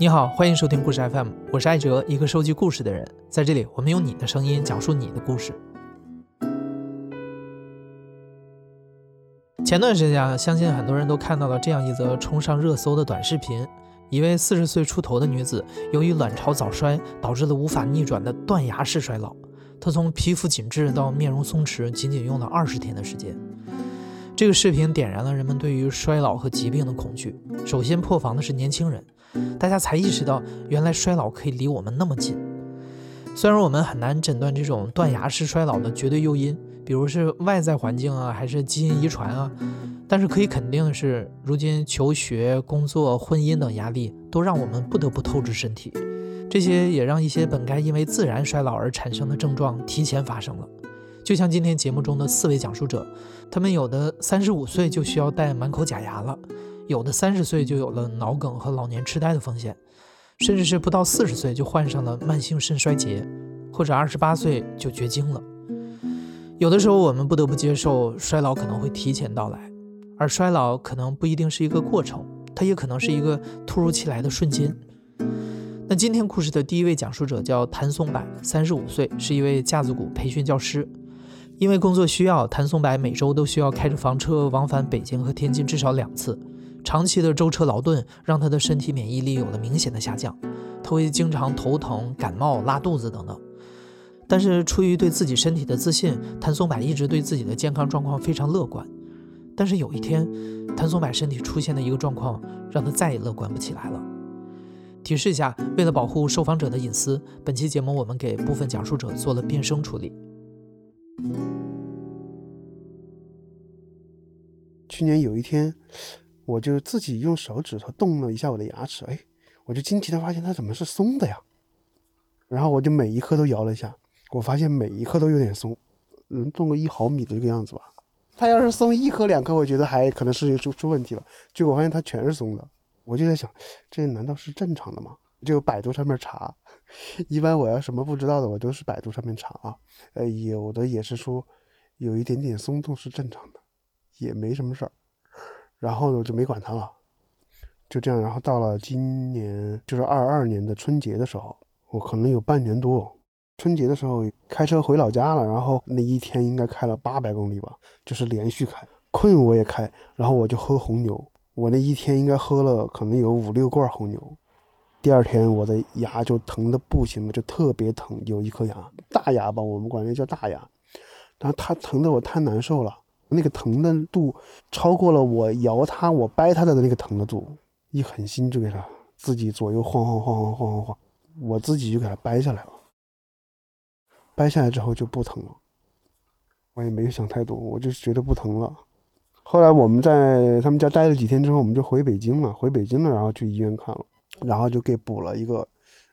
你好，欢迎收听故事 FM，我是艾哲，一个收集故事的人。在这里，我们用你的声音讲述你的故事。前段时间啊，相信很多人都看到了这样一则冲上热搜的短视频：一位四十岁出头的女子，由于卵巢早衰，导致了无法逆转的断崖式衰老。她从皮肤紧致到面容松弛，仅仅用了二十天的时间。这个视频点燃了人们对于衰老和疾病的恐惧。首先破防的是年轻人，大家才意识到原来衰老可以离我们那么近。虽然我们很难诊断这种断崖式衰老的绝对诱因，比如是外在环境啊，还是基因遗传啊，但是可以肯定的是，如今求学、工作、婚姻等压力都让我们不得不透支身体，这些也让一些本该因为自然衰老而产生的症状提前发生了。就像今天节目中的四位讲述者，他们有的三十五岁就需要戴满口假牙了，有的三十岁就有了脑梗和老年痴呆的风险，甚至是不到四十岁就患上了慢性肾衰竭，或者二十八岁就绝经了。有的时候我们不得不接受衰老可能会提前到来，而衰老可能不一定是一个过程，它也可能是一个突如其来的瞬间。那今天故事的第一位讲述者叫谭松柏，三十五岁，是一位架子鼓培训教师。因为工作需要，谭松柏每周都需要开着房车往返北京和天津至少两次。长期的舟车劳顿让他的身体免疫力有了明显的下降，他会经常头疼、感冒、拉肚子等等。但是出于对自己身体的自信，谭松柏一直对自己的健康状况非常乐观。但是有一天，谭松柏身体出现的一个状况让他再也乐观不起来了。提示一下，为了保护受访者的隐私，本期节目我们给部分讲述者做了变声处理。去年有一天，我就自己用手指头动了一下我的牙齿，哎，我就惊奇的发现它怎么是松的呀？然后我就每一颗都摇了一下，我发现每一颗都有点松，能动个一毫米的这个样子吧。它要是松一颗两颗，我觉得还可能是出出问题了。结果发现它全是松的，我就在想，这难道是正常的吗？就百度上面查。一般我要什么不知道的，我都是百度上面查啊。呃，有的也是说有一点点松动是正常的，也没什么事儿。然后呢，我就没管它了，就这样。然后到了今年，就是二二年的春节的时候，我可能有半年多。春节的时候开车回老家了，然后那一天应该开了八百公里吧，就是连续开，困我也开，然后我就喝红牛。我那一天应该喝了可能有五六罐红牛。第二天我的牙就疼的不行了，就特别疼，有一颗牙大牙吧，我们管那叫大牙，然后它疼的我太难受了，那个疼的度超过了我摇它、我掰它的那个疼的度，一狠心就给它自己左右晃晃晃晃晃晃晃，我自己就给它掰下来了，掰下来之后就不疼了，我也没有想太多，我就觉得不疼了。后来我们在他们家待了几天之后，我们就回北京了，回北京了，然后去医院看了。然后就给补了一个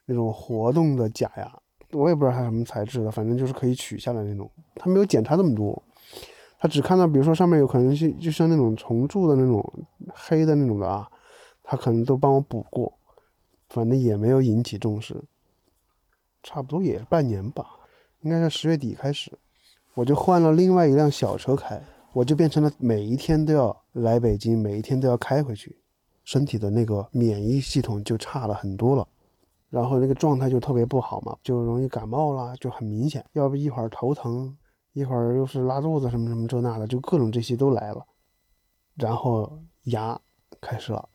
那种活动的假牙，我也不知道它什么材质的，反正就是可以取下来那种。他没有检查那么多，他只看到，比如说上面有可能是就像那种虫蛀的那种黑的那种的啊，他可能都帮我补过，反正也没有引起重视。差不多也半年吧，应该是十月底开始，我就换了另外一辆小车开，我就变成了每一天都要来北京，每一天都要开回去。身体的那个免疫系统就差了很多了，然后那个状态就特别不好嘛，就容易感冒啦，就很明显。要不一会儿头疼，一会儿又是拉肚子，什么什么这那的，就各种这些都来了。然后牙开始了，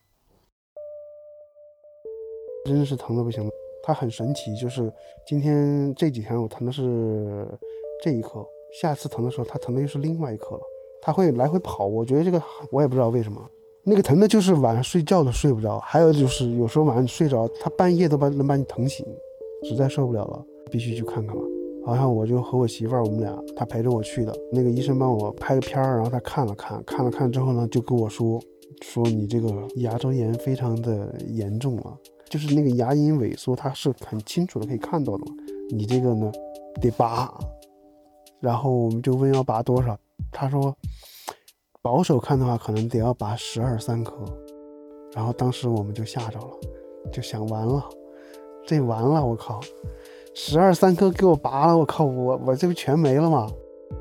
真是疼的不行了。它很神奇，就是今天这几天我疼的是这一颗，下次疼的时候它疼的又是另外一颗了。它会来回跑，我觉得这个我也不知道为什么。那个疼的，就是晚上睡觉都睡不着，还有就是有时候晚上睡着，他半夜都把能把你疼醒，实在受不了了，必须去看看了。好像我就和我媳妇儿，我们俩，他陪着我去的。那个医生帮我拍个片儿，然后他看了看，看了看之后呢，就跟我说，说你这个牙周炎非常的严重了，就是那个牙龈萎缩，他是很清楚的可以看到的。你这个呢，得拔。然后我们就问要拔多少，他说。保守看的话，可能得要拔十二三颗，然后当时我们就吓着了，就想完了，这完了，我靠，十二三颗给我拔了，我靠，我我这不全没了吗？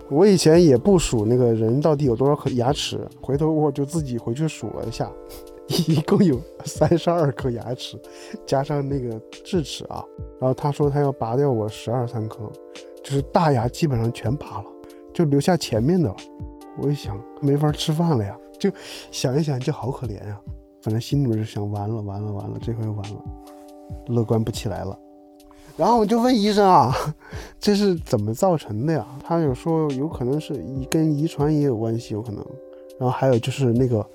我以前也不数那个人到底有多少颗牙齿，回头我就自己回去数了一下，一共有三十二颗牙齿，加上那个智齿啊。然后他说他要拔掉我十二三颗，就是大牙基本上全拔了，就留下前面的了。我一想，没法吃饭了呀，就想一想就好可怜呀。反正心里面就想，完了完了完了，这回完了，乐观不起来了。然后我就问医生啊，这是怎么造成的呀？他有说有可能是跟遗传也有关系，有可能。然后还有就是那个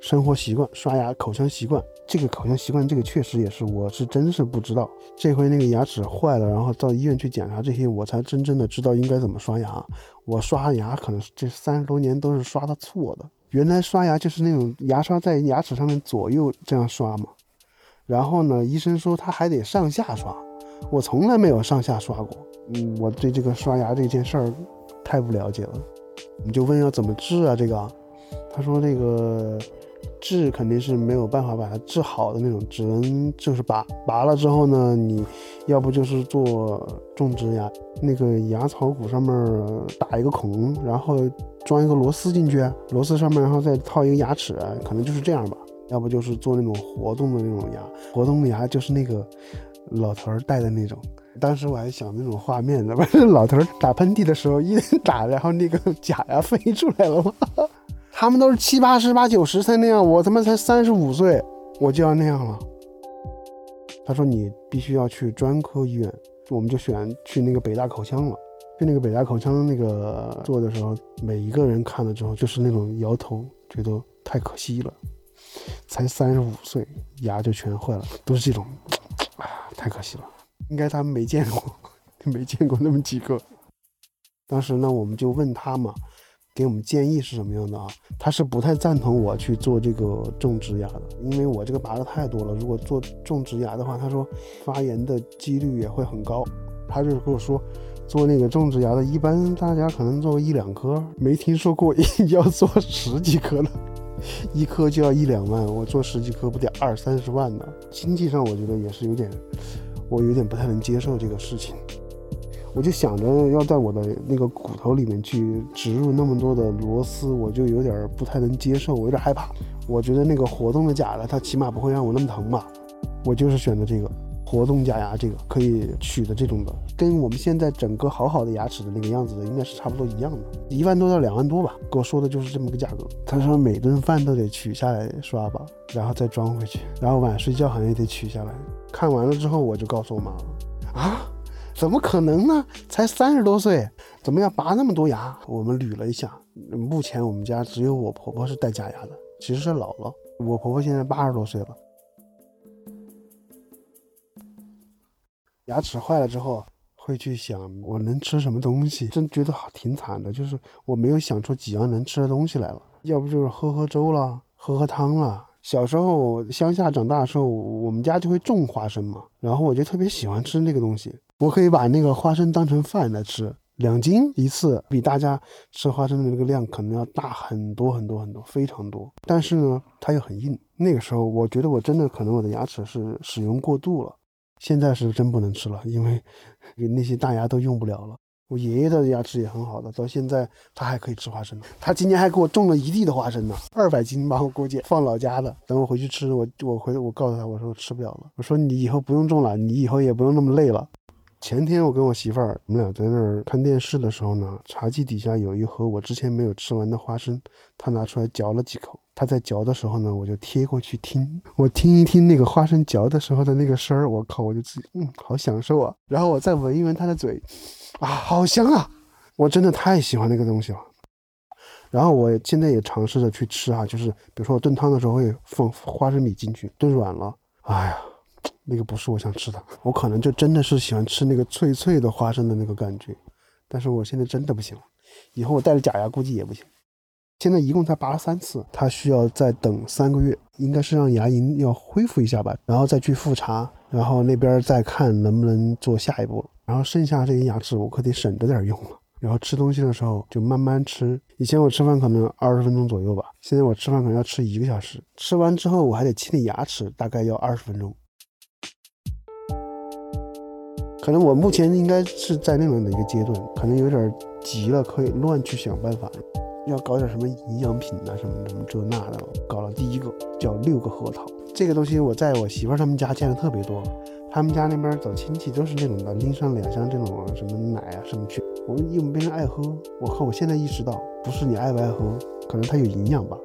生活习惯，刷牙口腔习惯。这个口腔习惯，这个确实也是，我是真是不知道。这回那个牙齿坏了，然后到医院去检查这些，我才真正的知道应该怎么刷牙。我刷牙可能这三十多年都是刷的错的。原来刷牙就是那种牙刷在牙齿上面左右这样刷嘛。然后呢，医生说他还得上下刷。我从来没有上下刷过，嗯，我对这个刷牙这件事儿太不了解了。我们就问要怎么治啊？这个，他说这个治肯定是没有办法把它治好的那种，只能就是拔，拔了之后呢，你要不就是做种植牙，那个牙槽骨上面打一个孔，然后装一个螺丝进去，螺丝上面然后再套一个牙齿，可能就是这样吧。要不就是做那种活动的那种牙，活动的牙就是那个。老头儿戴的那种，当时我还想那种画面呢，不是老头儿打喷嚏的时候一打，然后那个假牙飞出来了吗？他们都是七八十、八九十才那样，我他妈才三十五岁，我就要那样了。他说你必须要去专科医院，我们就选去那个北大口腔了。去那个北大口腔那个做的时候，每一个人看了之后就是那种摇头，觉得太可惜了，才三十五岁，牙就全坏了，都是这种。太可惜了，应该他们没见过，没见过那么几个。当时呢，我们就问他嘛，给我们建议是什么样的啊？他是不太赞同我去做这个种植牙的，因为我这个拔的太多了。如果做种植牙的话，他说发炎的几率也会很高。他就跟我说，做那个种植牙的，一般大家可能做一两颗，没听说过 要做十几颗的。一颗就要一两万，我做十几颗不得二三十万呢？经济上我觉得也是有点，我有点不太能接受这个事情。我就想着要在我的那个骨头里面去植入那么多的螺丝，我就有点不太能接受，我有点害怕。我觉得那个活动的假的，它起码不会让我那么疼吧？我就是选择这个。活动假牙这个可以取的这种的，跟我们现在整个好好的牙齿的那个样子的，应该是差不多一样的，一万多到两万多吧。跟我说的就是这么个价格。他说每顿饭都得取下来刷吧，然后再装回去，然后晚睡觉好像也得取下来。看完了之后，我就告诉我妈了，啊，怎么可能呢？才三十多岁，怎么要拔那么多牙？我们捋了一下，目前我们家只有我婆婆是戴假牙的，其实是姥姥。我婆婆现在八十多岁了。牙齿坏了之后，会去想我能吃什么东西，真觉得好挺惨的。就是我没有想出几样能吃的东西来了，要不就是喝喝粥了，喝喝汤了。小时候乡下长大的时候，我们家就会种花生嘛，然后我就特别喜欢吃那个东西。我可以把那个花生当成饭来吃，两斤一次，比大家吃花生的那个量可能要大很多很多很多，非常多。但是呢，它又很硬。那个时候，我觉得我真的可能我的牙齿是使用过度了。现在是真不能吃了，因为那些大牙都用不了了。我爷爷的牙齿也很好的，到现在他还可以吃花生呢。他今年还给我种了一地的花生呢，二百斤吧，我估计放老家的。等我回去吃，我我回我告诉他，我说我吃不了了。我说你以后不用种了，你以后也不用那么累了。前天我跟我媳妇儿，我们俩在那儿看电视的时候呢，茶几底下有一盒我之前没有吃完的花生，他拿出来嚼了几口。他在嚼的时候呢，我就贴过去听，我听一听那个花生嚼的时候的那个声儿，我靠，我就自己嗯，好享受啊。然后我再闻一闻他的嘴，啊，好香啊！我真的太喜欢那个东西了。然后我现在也尝试着去吃啊，就是比如说我炖汤的时候会放花生米进去，炖软了，哎呀。那个不是我想吃的，我可能就真的是喜欢吃那个脆脆的花生的那个感觉，但是我现在真的不行，以后我戴着假牙估计也不行。现在一共才拔了三次，他需要再等三个月，应该是让牙龈要恢复一下吧，然后再去复查，然后那边再看能不能做下一步。然后剩下这些牙齿我可得省着点用了，然后吃东西的时候就慢慢吃。以前我吃饭可能二十分钟左右吧，现在我吃饭可能要吃一个小时，吃完之后我还得清理牙齿，大概要二十分钟。可能我目前应该是在那样的一个阶段，可能有点急了，可以乱去想办法。要搞点什么营养品啊，什么什么这那的，搞了第一个叫六个核桃。这个东西我在我媳妇儿他们家见的特别多，他们家那边走亲戚都是那种的，拎上两箱这种什么奶啊什么去。我们又没人爱喝，我靠！我现在意识到，不是你爱不爱喝，可能它有营养吧。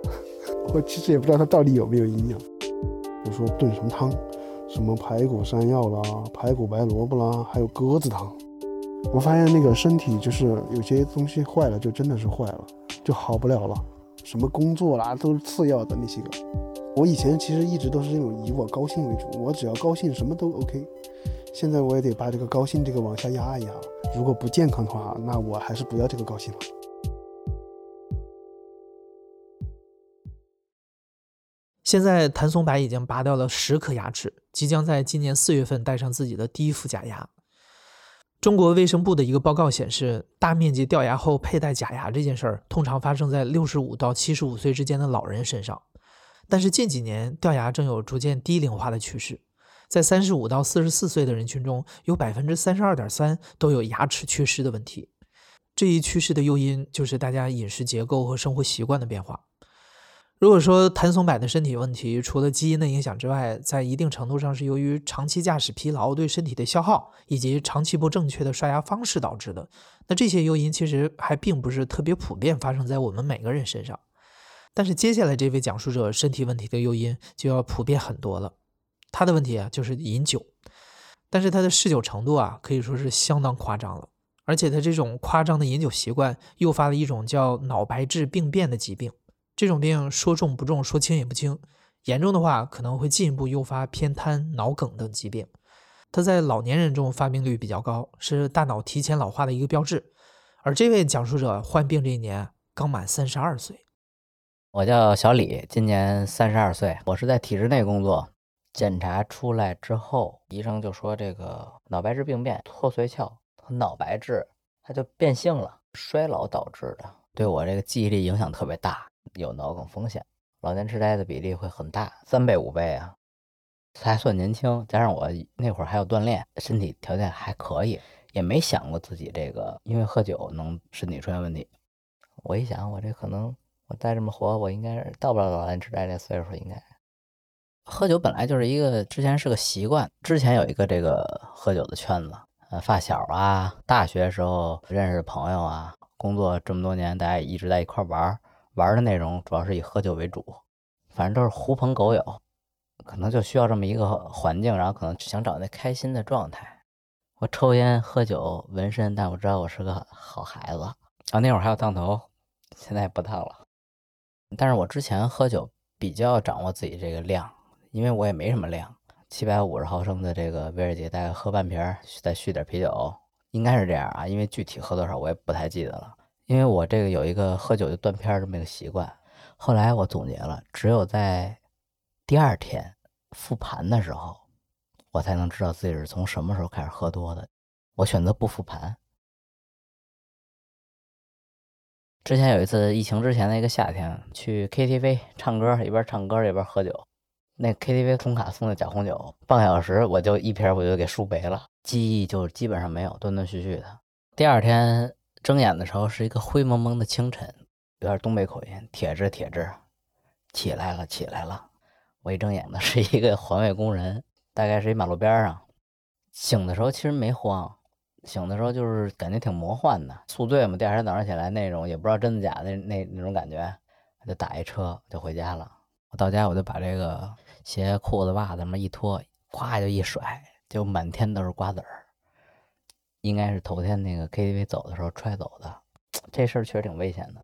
我其实也不知道它到底有没有营养。比如说炖什么汤，什么排骨山药啦，排骨白萝卜啦，还有鸽子汤。我发现那个身体就是有些东西坏了，就真的是坏了，就好不了了。什么工作啦，都是次要的那些个。我以前其实一直都是这种以我高兴为主，我只要高兴什么都 OK。现在我也得把这个高兴这个往下压一压。如果不健康的话，那我还是不要这个高兴了。现在谭松柏已经拔掉了十颗牙齿，即将在今年四月份戴上自己的第一副假牙。中国卫生部的一个报告显示，大面积掉牙后佩戴假牙这件事儿，通常发生在六十五到七十五岁之间的老人身上。但是近几年掉牙正有逐渐低龄化的趋势，在三十五到四十四岁的人群中，有百分之三十二点三都有牙齿缺失的问题。这一趋势的诱因就是大家饮食结构和生活习惯的变化。如果说谭松柏的身体问题除了基因的影响之外，在一定程度上是由于长期驾驶疲劳对身体的消耗，以及长期不正确的刷牙方式导致的，那这些诱因其实还并不是特别普遍发生在我们每个人身上。但是接下来这位讲述者身体问题的诱因就要普遍很多了。他的问题啊就是饮酒，但是他的嗜酒程度啊可以说是相当夸张了。而且他这种夸张的饮酒习惯诱发了一种叫脑白质病变的疾病。这种病说重不重，说轻也不轻，严重的话可能会进一步诱发偏瘫、脑梗等疾病。它在老年人中发病率比较高，是大脑提前老化的一个标志。而这位讲述者患病这一年刚满三十二岁。我叫小李，今年三十二岁。我是在体制内工作，检查出来之后，医生就说这个脑白质病变、脱髓鞘和脑白质，它就变性了，衰老导致的，对我这个记忆力影响特别大，有脑梗风险，老年痴呆的比例会很大，三倍五倍啊。还算年轻，加上我那会儿还有锻炼，身体条件还可以，也没想过自己这个因为喝酒能身体出现问题。我一想，我这可能。我再这么活，我应该到不了老年痴呆那岁数。应该喝酒本来就是一个之前是个习惯，之前有一个这个喝酒的圈子，呃，发小啊，大学时候认识的朋友啊，工作这么多年，大家一直在一块玩，玩的内容主要是以喝酒为主，反正都是狐朋狗友，可能就需要这么一个环境，然后可能想找那开心的状态。我抽烟喝酒纹身，但我知道我是个好孩子啊。那会儿还要烫头，现在不烫了。但是我之前喝酒比较掌握自己这个量，因为我也没什么量，七百五十毫升的这个威士忌大概喝半瓶，再续点啤酒，应该是这样啊。因为具体喝多少我也不太记得了，因为我这个有一个喝酒就断片这么一个习惯。后来我总结了，只有在第二天复盘的时候，我才能知道自己是从什么时候开始喝多的。我选择不复盘。之前有一次疫情之前的一个夏天，去 KTV 唱歌，一边唱歌一边喝酒。那 KTV 充卡送的假红酒，半个小时我就一瓶我就给输没了，记忆就基本上没有，断断续续的。第二天睁眼的时候是一个灰蒙蒙的清晨，有点东北口音，铁质铁质，起来了起来了。我一睁眼呢是一个环卫工人，大概是一马路边上。醒的时候其实没慌。醒的时候就是感觉挺魔幻的，宿醉嘛，第二天早上起来那种也不知道真的假的那那种感觉，就打一车就回家了。我到家我就把这个鞋、裤子、袜子么一脱，咵就一甩，就满天都是瓜子儿。应该是头天那个 KTV 走的时候踹走的，这事儿确实挺危险的。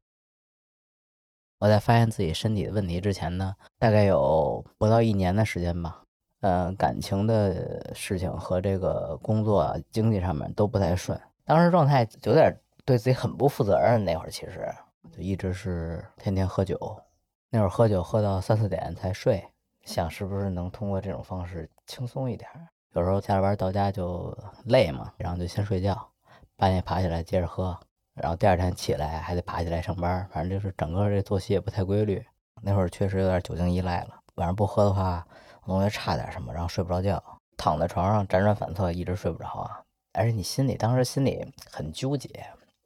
我在发现自己身体的问题之前呢，大概有不到一年的时间吧。呃，感情的事情和这个工作、经济上面都不太顺，当时状态有点对自己很不负责任。那会儿其实就一直是天天喝酒，那会儿喝酒喝到三四点才睡，想是不是能通过这种方式轻松一点。有时候下了班到家就累嘛，然后就先睡觉，半夜爬起来接着喝，然后第二天起来还得爬起来上班，反正就是整个这作息也不太规律。那会儿确实有点酒精依赖了，晚上不喝的话。容易差点什么，然后睡不着觉，躺在床上辗转反侧，一直睡不着啊。而且你心里当时心里很纠结，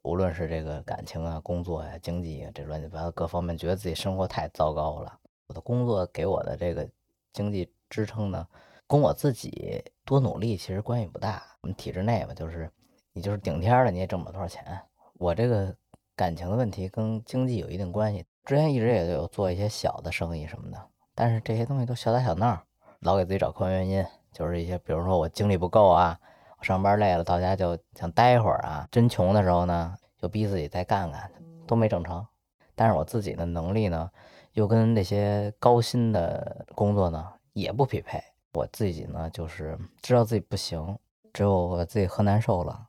无论是这个感情啊、工作呀、经济啊，这乱七八糟各方面，觉得自己生活太糟糕了。我的工作给我的这个经济支撑呢，跟我自己多努力其实关系不大。我们体制内嘛，就是你就是顶天了，你也挣不了多少钱。我这个感情的问题跟经济有一定关系。之前一直也有做一些小的生意什么的，但是这些东西都小打小闹，老给自己找客观原因，就是一些比如说我精力不够啊。我上班累了，到家就想待会儿啊。真穷的时候呢，就逼自己再干干，都没整成。但是我自己的能力呢，又跟那些高薪的工作呢也不匹配。我自己呢，就是知道自己不行，只有我自己喝难受了，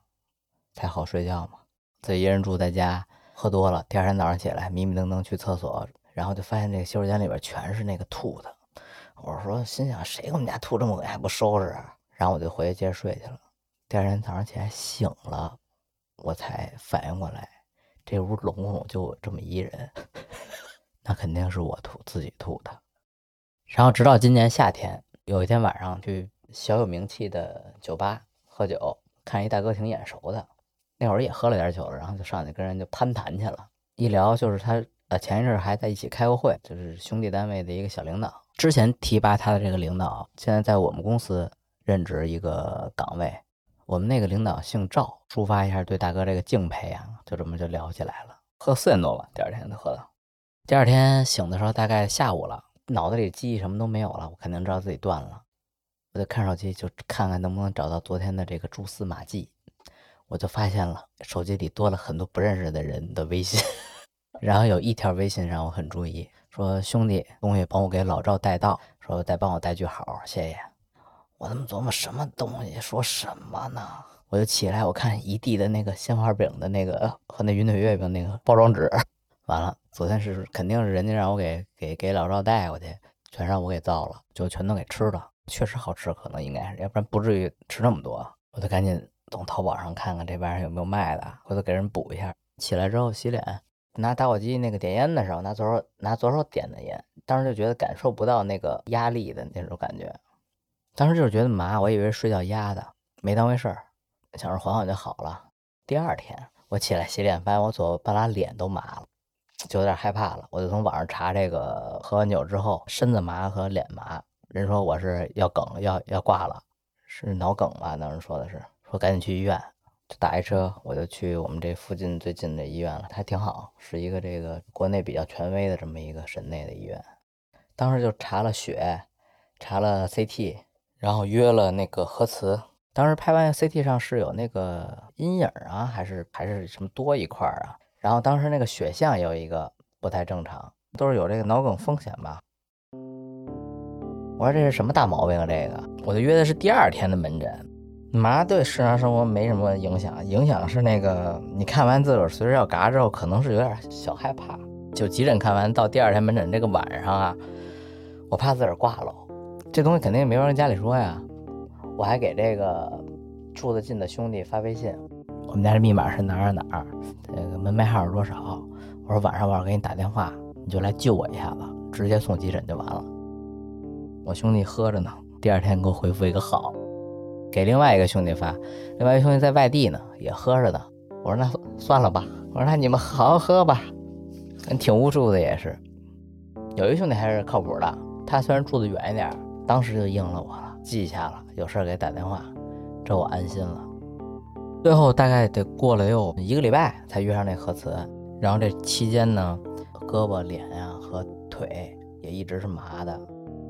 才好睡觉嘛。自己一人住在家，喝多了，第二天早上起来迷迷瞪瞪去厕所，然后就发现这个洗手间里边全是那个吐的。我说心想，谁给我们家吐这么恶心还不收拾？啊？然后我就回去接着睡去了。第二天早上起来醒了，我才反应过来，这屋拢共就这么一人，那肯定是我吐自己吐的。然后直到今年夏天，有一天晚上去小有名气的酒吧喝酒，看一大哥挺眼熟的，那会儿也喝了点酒，然后就上去跟人就攀谈去了。一聊就是他呃前一阵还在一起开过会，就是兄弟单位的一个小领导，之前提拔他的这个领导，现在在我们公司任职一个岗位。我们那个领导姓赵，抒发一下对大哥这个敬佩啊，就这么就聊起来了。喝四点多吧，第二天就喝到。第二天醒的时候大概下午了，脑子里记忆什么都没有了，我肯定知道自己断了。我就看手机，就看看能不能找到昨天的这个蛛丝马迹。我就发现了手机里多了很多不认识的人的微信，然后有一条微信让我很注意，说兄弟，东西帮我给老赵带到，说再帮我带句好，谢谢。我他妈琢磨什么东西，说什么呢？我就起来，我看一地的那个鲜花饼的那个和那云腿月饼那个包装纸，完了，昨天是肯定是人家让我给给给老赵带过去，全让我给造了，就全都给吃了。确实好吃，可能应该是，要不然不至于吃那么多。我就赶紧从淘宝上看看这玩意儿有没有卖的，回头给人补一下。起来之后洗脸，拿打火机那个点烟的时候，拿左手拿左手点的烟，当时就觉得感受不到那个压力的那种感觉。当时就是觉得麻，我以为睡觉压的，没当回事儿，想着缓缓就好了。第二天我起来洗脸，发现我左半拉脸都麻了，就有点害怕了。我就从网上查这个喝完酒之后身子麻和脸麻，人说我是要梗要要挂了，是脑梗吧？当时说的是，说赶紧去医院，就打一车，我就去我们这附近最近的医院了，还挺好，是一个这个国内比较权威的这么一个省内的医院。当时就查了血，查了 CT。然后约了那个核磁，当时拍完 CT 上是有那个阴影啊，还是还是什么多一块啊？然后当时那个血象有一个不太正常，都是有这个脑梗风险吧？我说这是什么大毛病啊？这个我就约的是第二天的门诊，麻对日常生活没什么影响，影响是那个你看完自个儿随时要嘎之后，可能是有点小害怕。就急诊看完到第二天门诊这个晚上啊，我怕自个儿挂了。这东西肯定也没法跟家里说呀，我还给这个住得近的兄弟发微信，我们家这密码是哪儿哪儿，这个门牌号是多少？我说晚上我要给你打电话，你就来救我一下子，直接送急诊就完了。我兄弟喝着呢，第二天给我回复一个好，给另外一个兄弟发，另外一个兄弟在外地呢，也喝着呢。我说那算了吧，我说那你们好好喝吧，挺无助的也是。有一个兄弟还是靠谱的，他虽然住的远一点。当时就应了我了，记下了，有事给打电话，这我安心了。最后大概得过了有一个礼拜才约上那核磁，然后这期间呢，胳膊、脸呀和腿也一直是麻的，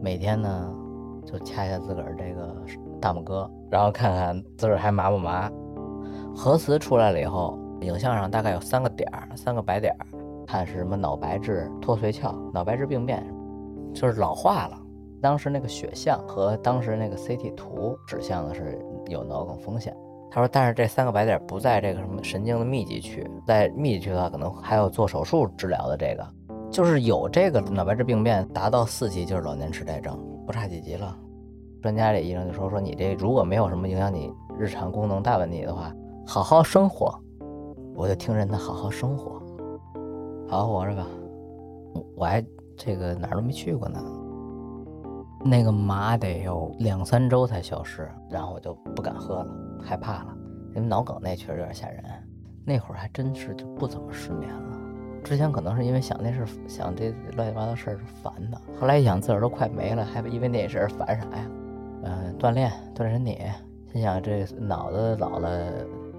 每天呢就掐一下自个儿这个大拇哥，然后看看自个儿还麻不麻。核磁出来了以后，影像上大概有三个点儿，三个白点儿，看是什么脑白质脱髓鞘、脑白质病变，就是老化了。当时那个血象和当时那个 CT 图指向的是有脑梗风险。他说，但是这三个白点不在这个什么神经的密集区，在密集区的话，可能还有做手术治疗的这个，就是有这个脑白质病变达到四级就是老年痴呆症，不差几级了。专家这医生就说说你这如果没有什么影响你日常功能大问题的话，好好生活。我就听人的好好生活，好好活着吧。我还这个哪儿都没去过呢。那个麻得有两三周才消失，然后我就不敢喝了，害怕了。因为脑梗那确实有点吓人。那会儿还真是就不怎么失眠了。之前可能是因为想那事，想这乱七八糟事儿是烦的。后来一想自个儿都快没了，还因为那事儿烦啥呀？嗯，锻炼锻炼身体，心想这脑子老了，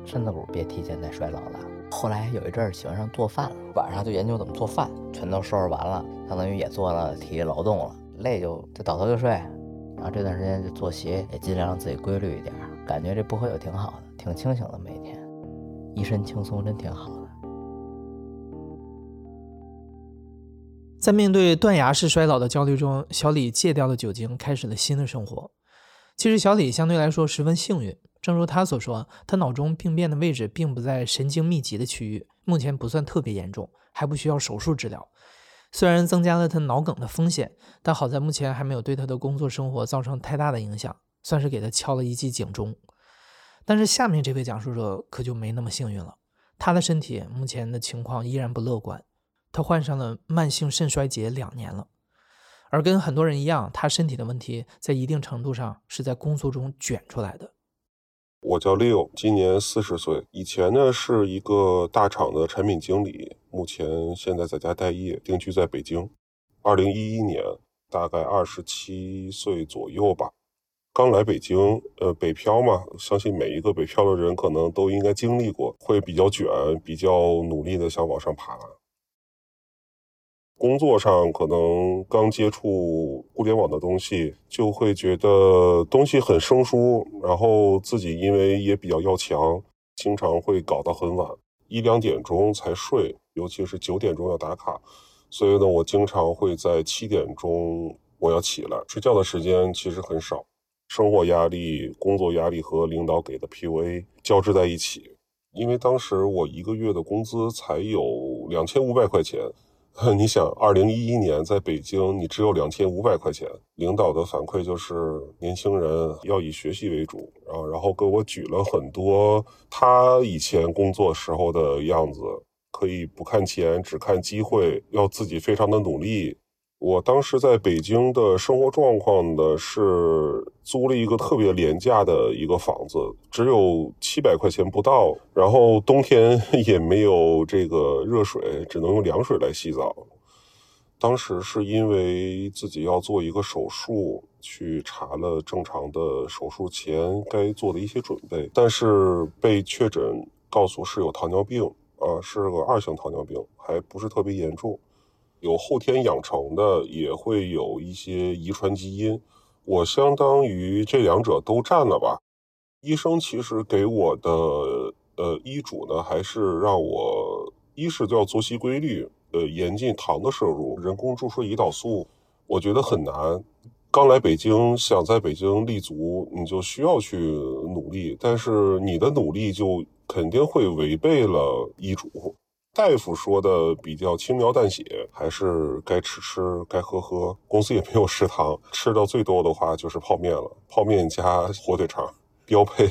身子骨别提前再衰老了。后来有一阵儿喜欢上做饭了，晚上就研究怎么做饭，全都收拾完了，相当于也做了体力劳动了，累就就倒头就睡。然后这段时间就作息也尽量让自己规律一点，感觉这不喝酒挺好的，挺清醒的，每天一身轻松，真挺好的。在面对断崖式衰老的焦虑中，小李戒掉了酒精，开始了新的生活。其实小李相对来说十分幸运，正如他所说，他脑中病变的位置并不在神经密集的区域，目前不算特别严重，还不需要手术治疗。虽然增加了他脑梗的风险，但好在目前还没有对他的工作生活造成太大的影响，算是给他敲了一记警钟。但是下面这位讲述者可就没那么幸运了，他的身体目前的情况依然不乐观。他患上了慢性肾衰竭两年了，而跟很多人一样，他身体的问题在一定程度上是在工作中卷出来的。我叫 Leo，今年四十岁，以前呢是一个大厂的产品经理，目前现在在家待业，定居在北京。二零一一年，大概二十七岁左右吧，刚来北京，呃，北漂嘛，相信每一个北漂的人可能都应该经历过，会比较卷，比较努力的想往上爬。工作上可能刚接触互联网的东西，就会觉得东西很生疏，然后自己因为也比较要强，经常会搞到很晚，一两点钟才睡，尤其是九点钟要打卡，所以呢，我经常会在七点钟我要起来，睡觉的时间其实很少，生活压力、工作压力和领导给的 PUA 交织在一起，因为当时我一个月的工资才有两千五百块钱。你想，二零一一年在北京，你只有两千五百块钱。领导的反馈就是，年轻人要以学习为主，然后然后给我举了很多他以前工作时候的样子，可以不看钱，只看机会，要自己非常的努力。我当时在北京的生活状况呢，是租了一个特别廉价的一个房子，只有七百块钱不到，然后冬天 也没有这个热水，只能用凉水来洗澡。当时是因为自己要做一个手术，去查了正常的手术前该做的一些准备，但是被确诊告诉是有糖尿病，啊，是个二型糖尿病，还不是特别严重。有后天养成的，也会有一些遗传基因。我相当于这两者都占了吧。医生其实给我的呃医嘱呢，还是让我一是就要作息规律，呃，严禁糖的摄入，人工注射胰岛素，我觉得很难。刚来北京，想在北京立足，你就需要去努力，但是你的努力就肯定会违背了医嘱。大夫说的比较轻描淡写，还是该吃吃，该喝喝。公司也没有食堂，吃到最多的话就是泡面了，泡面加火腿肠，标配。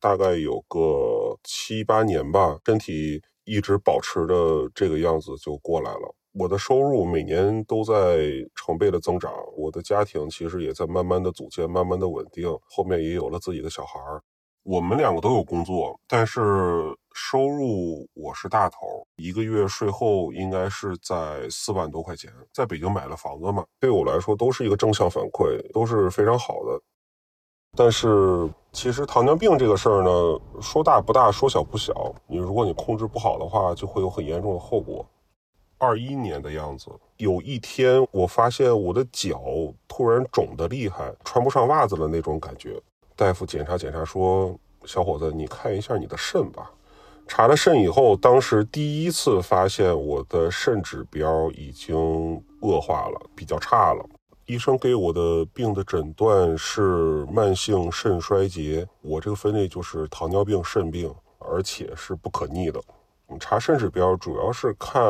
大概有个七八年吧，身体一直保持着这个样子就过来了。我的收入每年都在成倍的增长，我的家庭其实也在慢慢的组建，慢慢的稳定，后面也有了自己的小孩儿。我们两个都有工作，但是收入我是大头，一个月税后应该是在四万多块钱。在北京买了房子嘛，对我来说都是一个正向反馈，都是非常好的。但是其实糖尿病这个事儿呢，说大不大，说小不小。你如果你控制不好的话，就会有很严重的后果。二一年的样子，有一天我发现我的脚突然肿得厉害，穿不上袜子了那种感觉。大夫检查检查说：“小伙子，你看一下你的肾吧。”查了肾以后，当时第一次发现我的肾指标已经恶化了，比较差了。医生给我的病的诊断是慢性肾衰竭，我这个分类就是糖尿病肾病，而且是不可逆的。查肾指标主要是看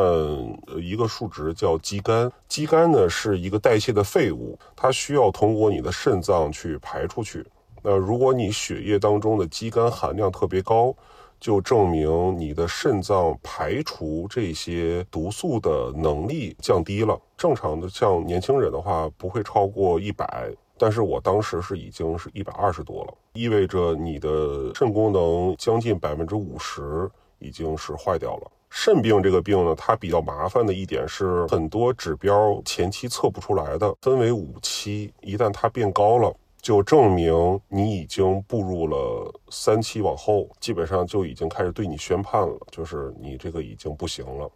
一个数值叫肌酐，肌酐呢是一个代谢的废物，它需要通过你的肾脏去排出去。那如果你血液当中的肌酐含量特别高，就证明你的肾脏排除这些毒素的能力降低了。正常的像年轻人的话，不会超过一百，但是我当时是已经是一百二十多了，意味着你的肾功能将近百分之五十已经是坏掉了。肾病这个病呢，它比较麻烦的一点是，很多指标前期测不出来的，分为五期，一旦它变高了，就证明你已经步入了三期往后，基本上就已经开始对你宣判了，就是你这个已经不行了。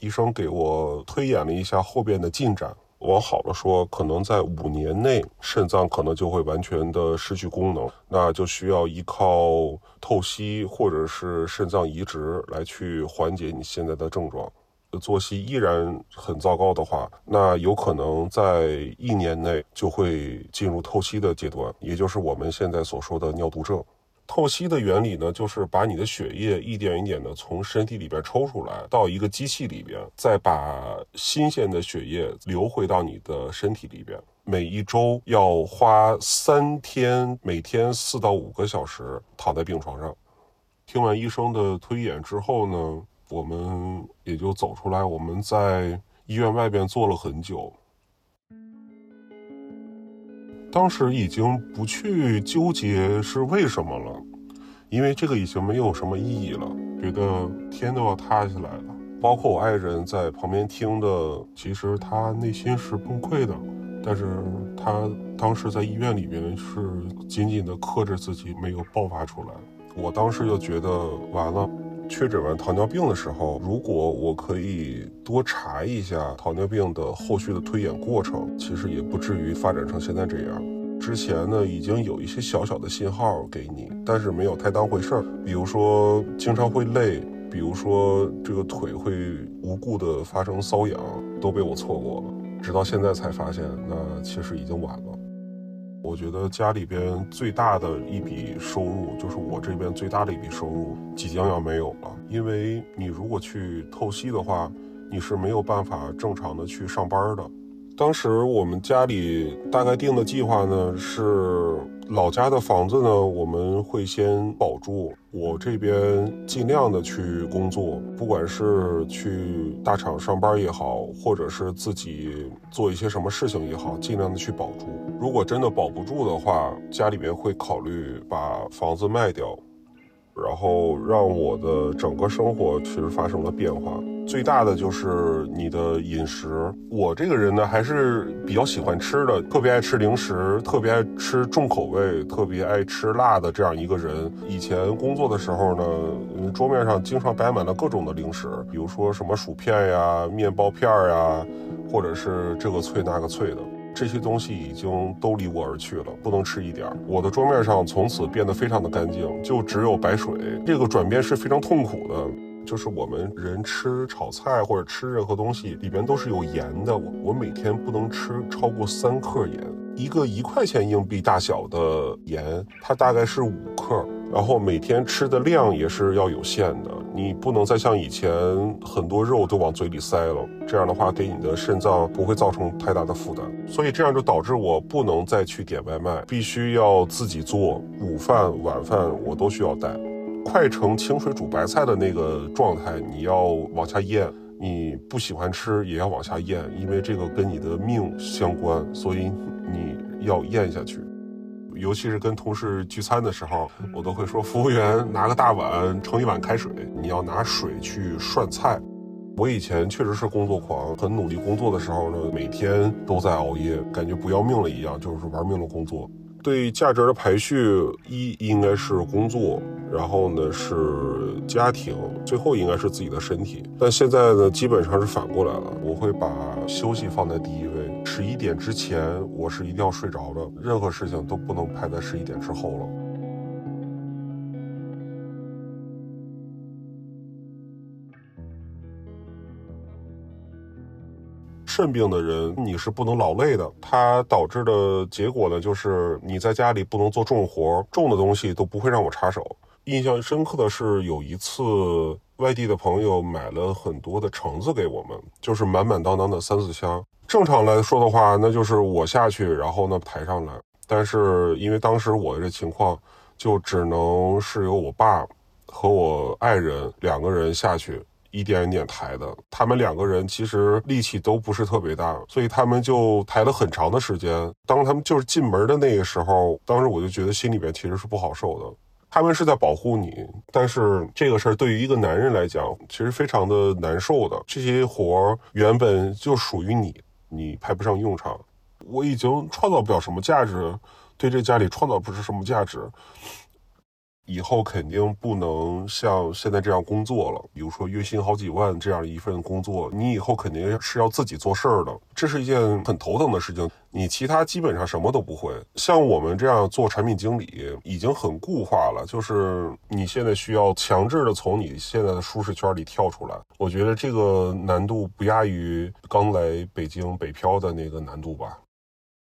医生给我推演了一下后边的进展。往好了说，可能在五年内，肾脏可能就会完全的失去功能，那就需要依靠透析或者是肾脏移植来去缓解你现在的症状。作息依然很糟糕的话，那有可能在一年内就会进入透析的阶段，也就是我们现在所说的尿毒症。透析的原理呢，就是把你的血液一点一点的从身体里边抽出来，到一个机器里边，再把新鲜的血液流回到你的身体里边。每一周要花三天，每天四到五个小时躺在病床上。听完医生的推演之后呢，我们也就走出来。我们在医院外边坐了很久。当时已经不去纠结是为什么了，因为这个已经没有什么意义了。觉得天都要塌下来了，包括我爱人在旁边听的，其实他内心是崩溃的，但是他当时在医院里边是紧紧的克制自己，没有爆发出来。我当时就觉得完了。确诊完糖尿病的时候，如果我可以多查一下糖尿病的后续的推演过程，其实也不至于发展成现在这样。之前呢，已经有一些小小的信号给你，但是没有太当回事儿。比如说经常会累，比如说这个腿会无故的发生瘙痒，都被我错过了。直到现在才发现，那其实已经晚了。我觉得家里边最大的一笔收入，就是我这边最大的一笔收入即将要没有了。因为你如果去透析的话，你是没有办法正常的去上班的。当时我们家里大概定的计划呢，是老家的房子呢，我们会先保住。我这边尽量的去工作，不管是去大厂上班也好，或者是自己做一些什么事情也好，尽量的去保住。如果真的保不住的话，家里面会考虑把房子卖掉。然后让我的整个生活其实发生了变化，最大的就是你的饮食。我这个人呢，还是比较喜欢吃的，特别爱吃零食，特别爱吃重口味，特别爱吃辣的这样一个人。以前工作的时候呢，桌面上经常摆满了各种的零食，比如说什么薯片呀、面包片呀，或者是这个脆那个脆的。这些东西已经都离我而去了，不能吃一点儿。我的桌面上从此变得非常的干净，就只有白水。这个转变是非常痛苦的，就是我们人吃炒菜或者吃任何东西里边都是有盐的，我我每天不能吃超过三克盐。一个一块钱硬币大小的盐，它大概是五克。然后每天吃的量也是要有限的，你不能再像以前很多肉都往嘴里塞了，这样的话给你的肾脏不会造成太大的负担。所以这样就导致我不能再去点外卖，必须要自己做午饭、晚饭，我都需要带。快成清水煮白菜的那个状态，你要往下咽，你不喜欢吃也要往下咽，因为这个跟你的命相关，所以你要咽下去。尤其是跟同事聚餐的时候，我都会说服务员拿个大碗盛一碗开水，你要拿水去涮菜。我以前确实是工作狂，很努力工作的时候呢，每天都在熬夜，感觉不要命了一样，就是玩命的工作。对价值的排序，一应该是工作，然后呢是家庭，最后应该是自己的身体。但现在呢，基本上是反过来了，我会把休息放在第一位。十一点之前，我是一定要睡着的，任何事情都不能排在十一点之后了。肾病的人，你是不能劳累的，它导致的结果呢，就是你在家里不能做重活，重的东西都不会让我插手。印象深刻的是有一次，外地的朋友买了很多的橙子给我们，就是满满当当的三四箱。正常来说的话，那就是我下去，然后呢抬上来。但是因为当时我的这情况，就只能是由我爸和我爱人两个人下去，一点一点抬的。他们两个人其实力气都不是特别大，所以他们就抬了很长的时间。当他们就是进门的那个时候，当时我就觉得心里边其实是不好受的。他们是在保护你，但是这个事儿对于一个男人来讲，其实非常的难受的。这些活儿原本就属于你，你派不上用场。我已经创造不了什么价值，对这家里创造不是什么价值。以后肯定不能像现在这样工作了。比如说月薪好几万这样一份工作，你以后肯定是要自己做事儿的，这是一件很头疼的事情。你其他基本上什么都不会。像我们这样做产品经理，已经很固化了，就是你现在需要强制的从你现在的舒适圈里跳出来。我觉得这个难度不亚于刚来北京北漂的那个难度吧。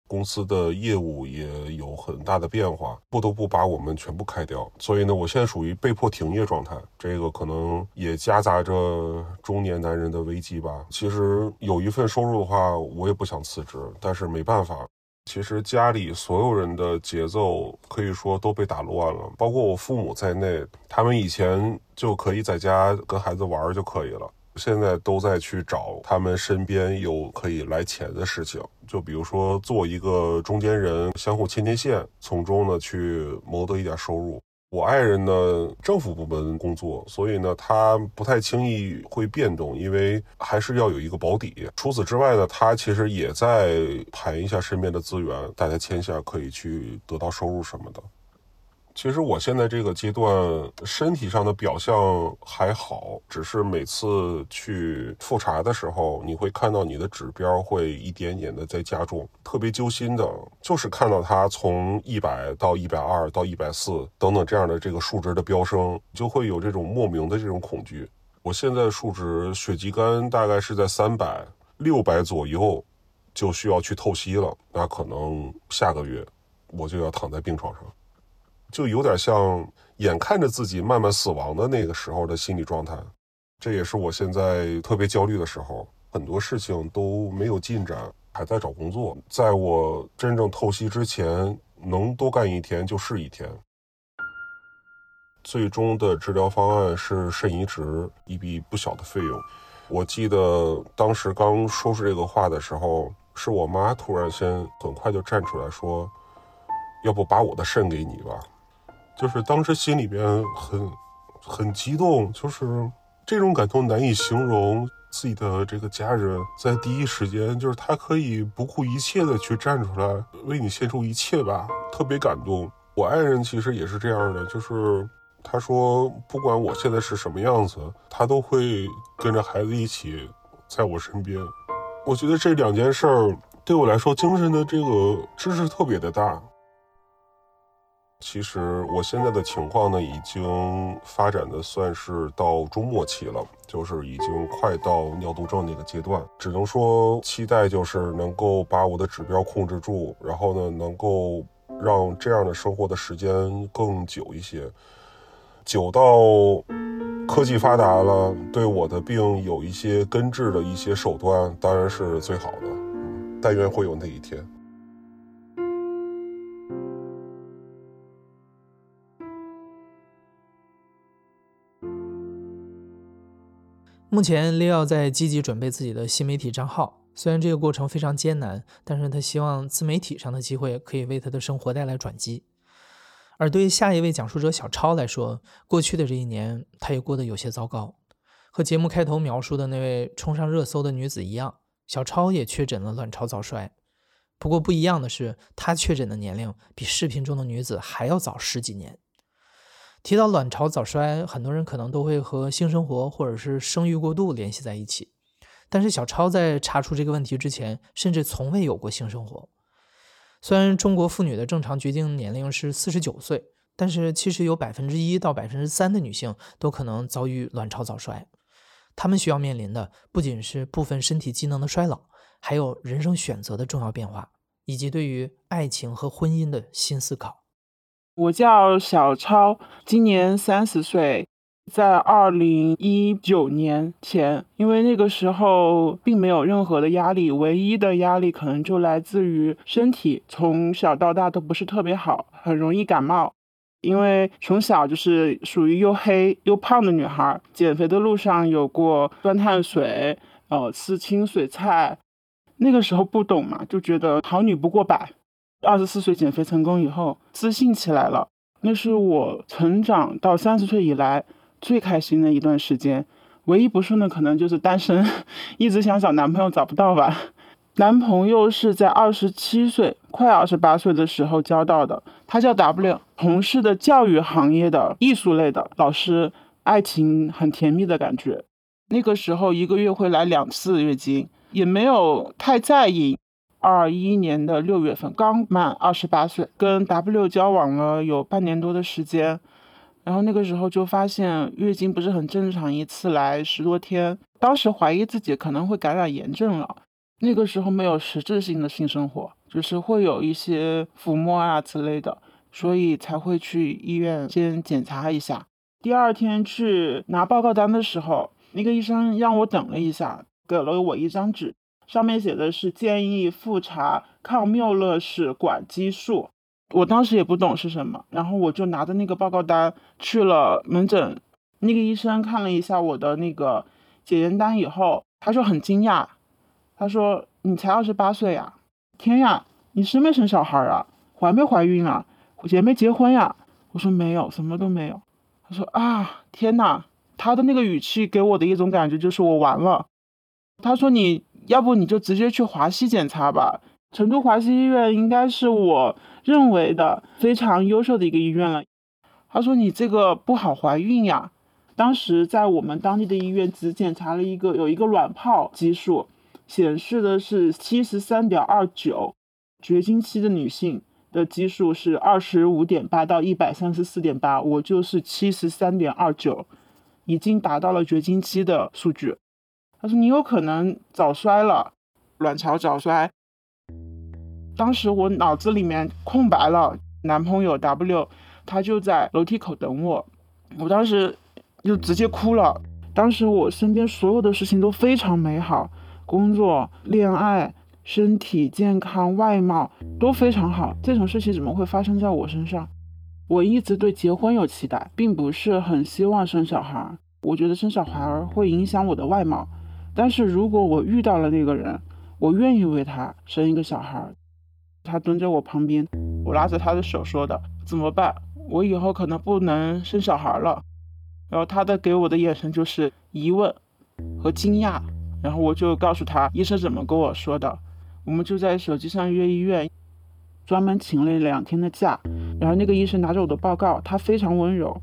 公司的业务也有很大的变化，不得不把我们全部开掉。所以呢，我现在属于被迫停业状态。这个可能也夹杂着中年男人的危机吧。其实有一份收入的话，我也不想辞职，但是没办法。其实家里所有人的节奏可以说都被打乱了，包括我父母在内。他们以前就可以在家跟孩子玩就可以了。现在都在去找他们身边有可以来钱的事情，就比如说做一个中间人，相互牵牵线，从中呢去谋得一点收入。我爱人呢，政府部门工作，所以呢他不太轻易会变动，因为还是要有一个保底。除此之外呢，他其实也在盘一下身边的资源，大家签下可以去得到收入什么的。其实我现在这个阶段身体上的表象还好，只是每次去复查的时候，你会看到你的指标会一点点的在加重。特别揪心的就是看到它从一百到一百二到一百四等等这样的这个数值的飙升，就会有这种莫名的这种恐惧。我现在数值血肌酐大概是在三百六百左右，就需要去透析了。那可能下个月我就要躺在病床上。就有点像眼看着自己慢慢死亡的那个时候的心理状态，这也是我现在特别焦虑的时候。很多事情都没有进展，还在找工作。在我真正透析之前，能多干一天就是一天。最终的治疗方案是肾移植，一笔不小的费用。我记得当时刚说出这个话的时候，是我妈突然先很快就站出来说：“要不把我的肾给你吧。”就是当时心里边很很激动，就是这种感动难以形容。自己的这个家人在第一时间，就是他可以不顾一切的去站出来为你献出一切吧，特别感动。我爱人其实也是这样的，就是他说不管我现在是什么样子，他都会跟着孩子一起在我身边。我觉得这两件事儿对我来说，精神的这个支持特别的大。其实我现在的情况呢，已经发展的算是到中末期了，就是已经快到尿毒症那个阶段。只能说期待就是能够把我的指标控制住，然后呢，能够让这样的生活的时间更久一些，久到科技发达了，对我的病有一些根治的一些手段，当然是最好的。但愿会有那一天。目前，利奥在积极准备自己的新媒体账号。虽然这个过程非常艰难，但是他希望自媒体上的机会可以为他的生活带来转机。而对于下一位讲述者小超来说，过去的这一年，他也过得有些糟糕。和节目开头描述的那位冲上热搜的女子一样，小超也确诊了卵巢早衰。不过不一样的是，他确诊的年龄比视频中的女子还要早十几年。提到卵巢早衰，很多人可能都会和性生活或者是生育过度联系在一起。但是小超在查出这个问题之前，甚至从未有过性生活。虽然中国妇女的正常绝经年龄是四十九岁，但是其实有百分之一到百分之三的女性都可能遭遇卵巢早衰。她们需要面临的不仅是部分身体机能的衰老，还有人生选择的重要变化，以及对于爱情和婚姻的新思考。我叫小超，今年三十岁，在二零一九年前，因为那个时候并没有任何的压力，唯一的压力可能就来自于身体，从小到大都不是特别好，很容易感冒。因为从小就是属于又黑又胖的女孩，减肥的路上有过断碳水，呃，吃清水菜，那个时候不懂嘛，就觉得好女不过百。二十四岁减肥成功以后，自信起来了，那是我成长到三十岁以来最开心的一段时间。唯一不顺的可能就是单身，一直想找男朋友找不到吧。男朋友是在二十七岁，快二十八岁的时候交到的，他叫 W，从事的教育行业的艺术类的老师，爱情很甜蜜的感觉。那个时候一个月会来两次月经，也没有太在意。二一年的六月份，刚满二十八岁，跟 W 交往了有半年多的时间，然后那个时候就发现月经不是很正常，一次来十多天，当时怀疑自己可能会感染炎症了。那个时候没有实质性的性生活，就是会有一些抚摸啊之类的，所以才会去医院先检查一下。第二天去拿报告单的时候，那个医生让我等了一下，给了我一张纸，上面写的是建议复查抗缪勒氏管激素。我当时也不懂是什么，然后我就拿着那个报告单去了门诊。那个医生看了一下我的那个检验单以后，他就很惊讶。他说：“你才二十八岁呀，天呀，你生没生小孩啊？怀没怀孕啊？结没结婚呀？”我说：“没有，什么都没有。”他说：“啊，天呐，他的那个语气给我的一种感觉就是我完了。”他说：“你要不你就直接去华西检查吧，成都华西医院应该是我认为的非常优秀的一个医院了。”他说：“你这个不好怀孕呀。”当时在我们当地的医院只检查了一个有一个卵泡激素。显示的是七十三点二九，绝经期的女性的基数是二十五点八到一百三十四点八，我就是七十三点二九，已经达到了绝经期的数据。他说你有可能早衰了，卵巢早衰。当时我脑子里面空白了，男朋友 W 他就在楼梯口等我，我当时就直接哭了。当时我身边所有的事情都非常美好。工作、恋爱、身体健康、外貌都非常好，这种事情怎么会发生在我身上？我一直对结婚有期待，并不是很希望生小孩。我觉得生小孩会影响我的外貌，但是如果我遇到了那个人，我愿意为他生一个小孩。他蹲在我旁边，我拉着他的手说的：“怎么办？我以后可能不能生小孩了。”然后他的给我的眼神就是疑问和惊讶。然后我就告诉他医生怎么跟我说的，我们就在手机上约医院，专门请了两天的假。然后那个医生拿着我的报告，他非常温柔，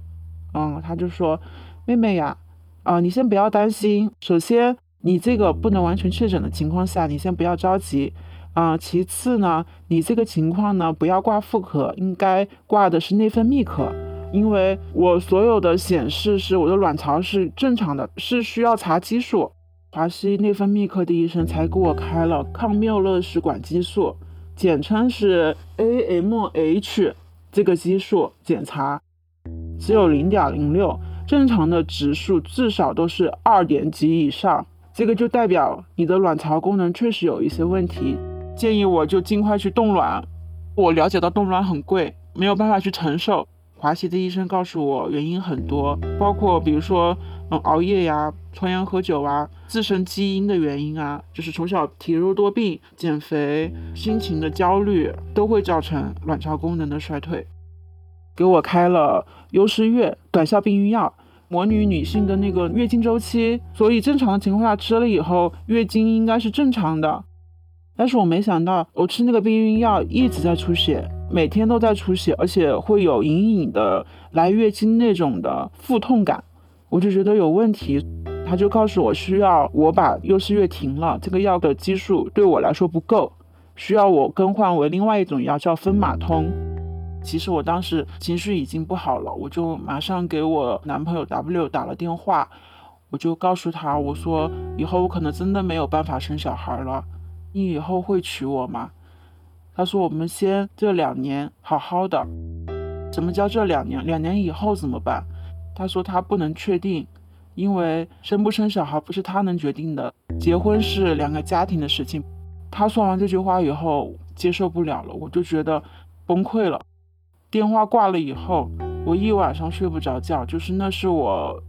嗯，他就说：“妹妹呀，啊，你先不要担心。首先，你这个不能完全确诊的情况下，你先不要着急，啊，其次呢，你这个情况呢，不要挂妇科，应该挂的是内分泌科，因为我所有的显示是我的卵巢是正常的，是需要查激素。”华西内分泌科的医生才给我开了抗缪勒氏管激素，简称是 AMH 这个激素检查只有零点零六，正常的指数至少都是二点几以上，这个就代表你的卵巢功能确实有一些问题，建议我就尽快去冻卵。我了解到冻卵很贵，没有办法去承受。华西的医生告诉我原因很多，包括比如说。嗯熬夜呀，抽烟喝酒啊，自身基因的原因啊，就是从小体弱多病、减肥、心情的焦虑，都会造成卵巢功能的衰退。给我开了优时悦短效避孕药，魔女女性的那个月经周期，所以正常的情况下吃了以后，月经应该是正常的。但是我没想到，我吃那个避孕药一直在出血，每天都在出血，而且会有隐隐的来月经那种的腹痛感。我就觉得有问题，他就告诉我需要我把优思悦停了，这个药的激素对我来说不够，需要我更换为另外一种药，叫芬马通。其实我当时情绪已经不好了，我就马上给我男朋友 W 打了电话，我就告诉他，我说以后我可能真的没有办法生小孩了，你以后会娶我吗？他说我们先这两年好好的。什么叫这两年？两年以后怎么办？他说他不能确定，因为生不生小孩不是他能决定的，结婚是两个家庭的事情。他说完这句话以后，接受不了了，我就觉得崩溃了。电话挂了以后，我一晚上睡不着觉，就是那是我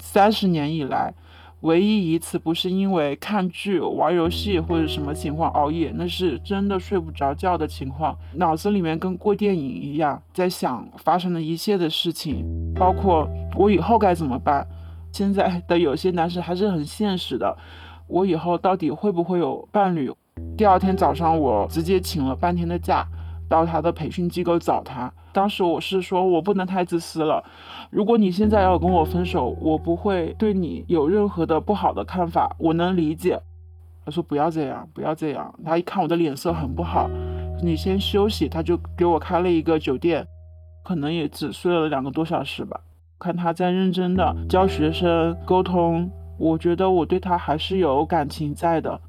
三十年以来唯一一次不是因为看剧、玩游戏或者什么情况熬夜，那是真的睡不着觉的情况，脑子里面跟过电影一样，在想发生的一切的事情，包括我以后该怎么办。现在的有些男生还是很现实的，我以后到底会不会有伴侣？第二天早上，我直接请了半天的假，到他的培训机构找他。当时我是说，我不能太自私了。如果你现在要跟我分手，我不会对你有任何的不好的看法，我能理解。他说不要这样，不要这样。他一看我的脸色很不好，你先休息。他就给我开了一个酒店，可能也只睡了两个多小时吧。看他在认真的教学生沟通，我觉得我对他还是有感情在的。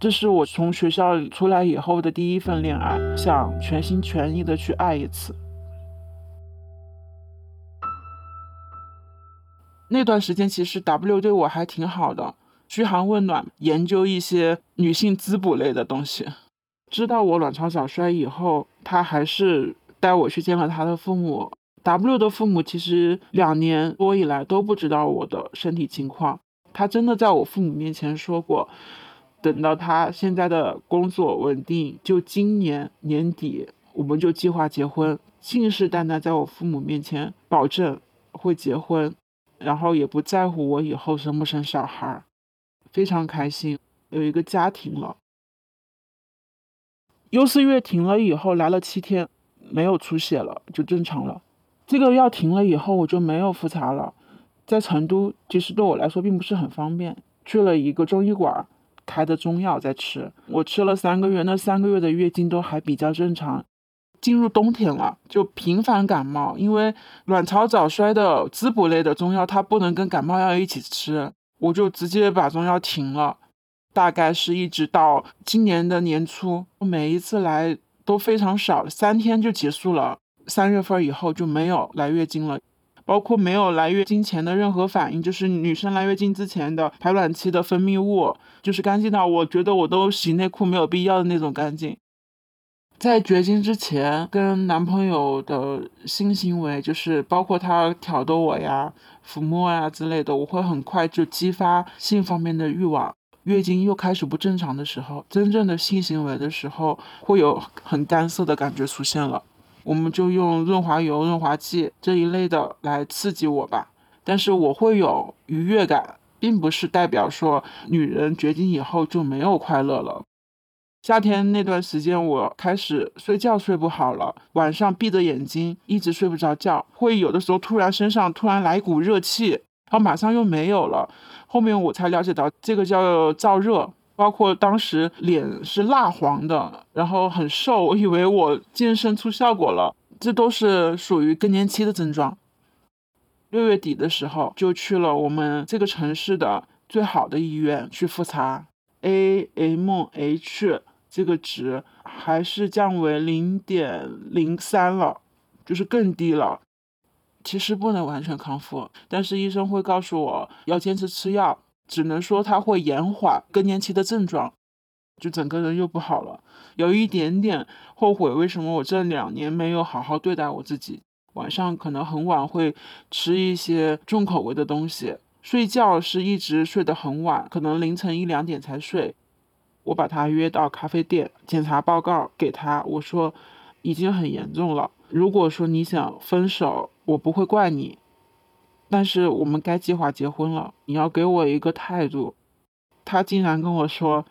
这是我从学校出来以后的第一份恋爱，想全心全意的去爱一次。那段时间其实 W 对我还挺好的，嘘寒问暖，研究一些女性滋补类的东西。知道我卵巢早衰以后，他还是带我去见了他的父母。W 的父母其实两年多以来都不知道我的身体情况。他真的在我父母面前说过，等到他现在的工作稳定，就今年年底我们就计划结婚，信誓旦旦在我父母面前保证会结婚，然后也不在乎我以后生不生小孩，非常开心有一个家庭了。优思悦停了以后来了七天，没有出血了，就正常了。这个药停了以后，我就没有复查了。在成都，其实对我来说并不是很方便。去了一个中医馆，开的中药在吃。我吃了三个月，那三个月的月经都还比较正常。进入冬天了，就频繁感冒，因为卵巢早衰的滋补类的中药，它不能跟感冒药一起吃，我就直接把中药停了。大概是一直到今年的年初，每一次来都非常少，三天就结束了。三月份以后就没有来月经了，包括没有来月经前的任何反应，就是女生来月经之前的排卵期的分泌物，就是干净到我觉得我都洗内裤没有必要的那种干净。在绝经之前，跟男朋友的性行为，就是包括他挑逗我呀、抚摸呀之类的，我会很快就激发性方面的欲望。月经又开始不正常的时候，真正的性行为的时候，会有很干涩的感觉出现了。我们就用润滑油、润滑剂这一类的来刺激我吧，但是我会有愉悦感，并不是代表说女人绝经以后就没有快乐了。夏天那段时间，我开始睡觉睡不好了，晚上闭着眼睛一直睡不着觉，会有的时候突然身上突然来一股热气，然后马上又没有了。后面我才了解到这个叫燥热。包括当时脸是蜡黄的，然后很瘦，我以为我健身出效果了，这都是属于更年期的症状。六月底的时候就去了我们这个城市的最好的医院去复查，AMH 这个值还是降为零点零三了，就是更低了。其实不能完全康复，但是医生会告诉我要坚持吃药。只能说它会延缓更年期的症状，就整个人又不好了，有一点点后悔，为什么我这两年没有好好对待我自己？晚上可能很晚会吃一些重口味的东西，睡觉是一直睡得很晚，可能凌晨一两点才睡。我把他约到咖啡店，检查报告给他，我说已经很严重了，如果说你想分手，我不会怪你。但是我们该计划结婚了，你要给我一个态度。他竟然跟我说：“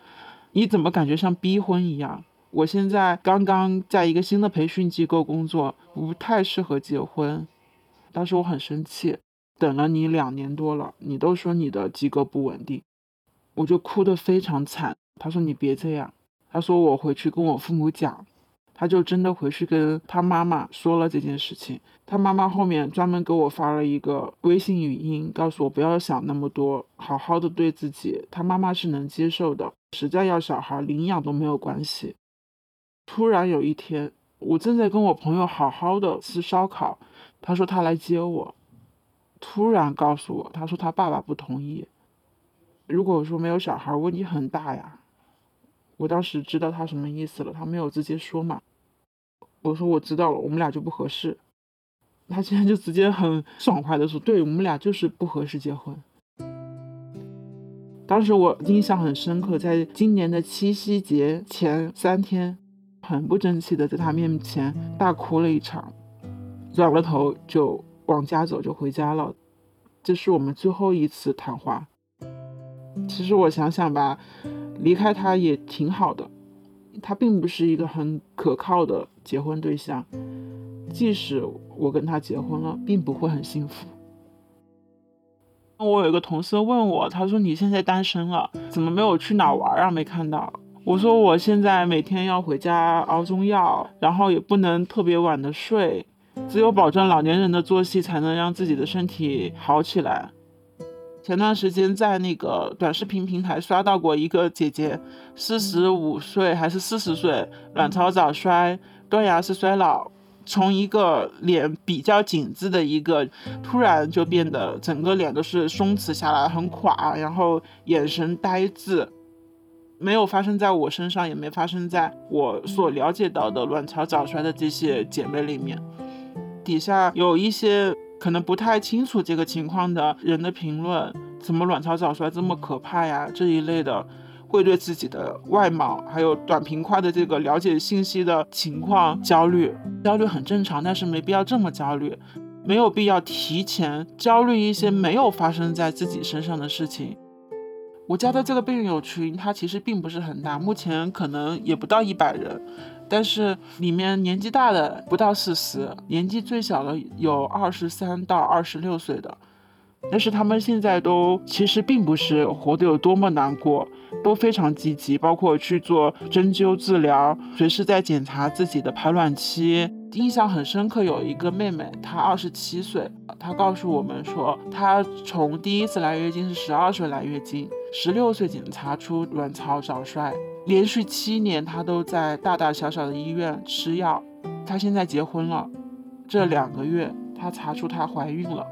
你怎么感觉像逼婚一样？”我现在刚刚在一个新的培训机构工作，不太适合结婚。当时我很生气，等了你两年多了，你都说你的机构不稳定，我就哭得非常惨。他说：“你别这样。”他说：“我回去跟我父母讲。”他就真的回去跟他妈妈说了这件事情。他妈妈后面专门给我发了一个微信语音，告诉我不要想那么多，好好的对自己。他妈妈是能接受的，实在要小孩领养都没有关系。突然有一天，我正在跟我朋友好好的吃烧烤，他说他来接我，突然告诉我，他说他爸爸不同意。如果说没有小孩，问题很大呀。我当时知道他什么意思了，他没有直接说嘛。我说我知道了，我们俩就不合适。他现在就直接很爽快的说：“对我们俩就是不合适结婚。”当时我印象很深刻，在今年的七夕节前三天，很不争气的在他面前大哭了一场，转了头就往家走，就回家了。这是我们最后一次谈话。其实我想想吧，离开他也挺好的，他并不是一个很可靠的结婚对象，即使我跟他结婚了，并不会很幸福。我有一个同事问我，他说：“你现在单身了，怎么没有去哪玩啊？没看到。”我说：“我现在每天要回家熬中药，然后也不能特别晚的睡，只有保证老年人的作息，才能让自己的身体好起来。”前段时间在那个短视频平台刷到过一个姐姐，四十五岁还是四十岁，卵巢早衰，断崖式衰老。从一个脸比较紧致的一个，突然就变得整个脸都是松弛下来，很垮，然后眼神呆滞，没有发生在我身上，也没发生在我所了解到的卵巢早衰的这些姐妹里面。底下有一些可能不太清楚这个情况的人的评论，怎么卵巢早衰这么可怕呀？这一类的。会对自己的外貌还有短平快的这个了解信息的情况焦虑，焦虑很正常，但是没必要这么焦虑，没有必要提前焦虑一些没有发生在自己身上的事情。我加的这个病友群，它其实并不是很大，目前可能也不到一百人，但是里面年纪大的不到四十，年纪最小的有二十三到二十六岁的。但是他们现在都其实并不是活得有多么难过，都非常积极，包括去做针灸治疗，随时在检查自己的排卵期。印象很深刻，有一个妹妹，她二十七岁，她告诉我们说，她从第一次来月经是十二岁来月经，十六岁检查出卵巢早衰，连续七年她都在大大小小的医院吃药。她现在结婚了，这两个月她查出她怀孕了。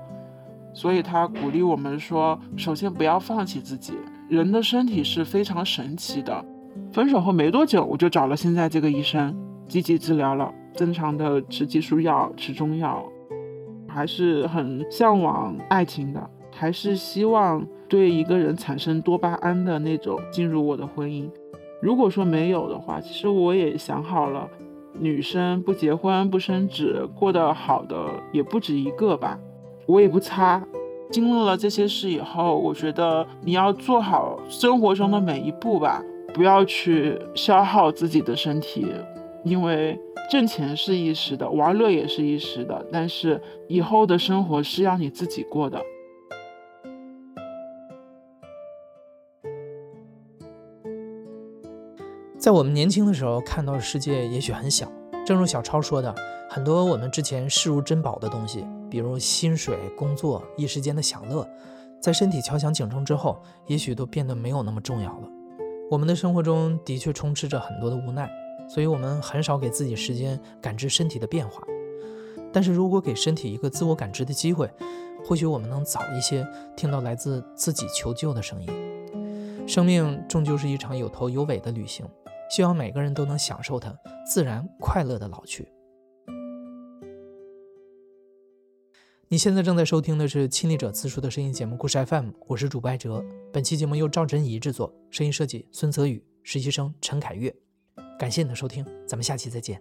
所以他鼓励我们说，首先不要放弃自己。人的身体是非常神奇的。分手后没多久，我就找了现在这个医生，积极治疗了，正常的吃激素药，吃中药，还是很向往爱情的，还是希望对一个人产生多巴胺的那种进入我的婚姻。如果说没有的话，其实我也想好了，女生不结婚不生子，过得好的也不止一个吧。我也不差，经历了这些事以后，我觉得你要做好生活中的每一步吧，不要去消耗自己的身体，因为挣钱是一时的，玩乐也是一时的，但是以后的生活是要你自己过的。在我们年轻的时候，看到的世界也许很小，正如小超说的，很多我们之前视如珍宝的东西。比如薪水、工作、一时间的享乐，在身体敲响警钟之后，也许都变得没有那么重要了。我们的生活中的确充斥着很多的无奈，所以我们很少给自己时间感知身体的变化。但是如果给身体一个自我感知的机会，或许我们能早一些听到来自自己求救的声音。生命终究是一场有头有尾的旅行，希望每个人都能享受它，自然快乐的老去。你现在正在收听的是亲历者自述的声音节目《故事 FM》，我是主播艾哲。本期节目由赵真怡制作，声音设计孙泽宇，实习生陈凯月。感谢你的收听，咱们下期再见。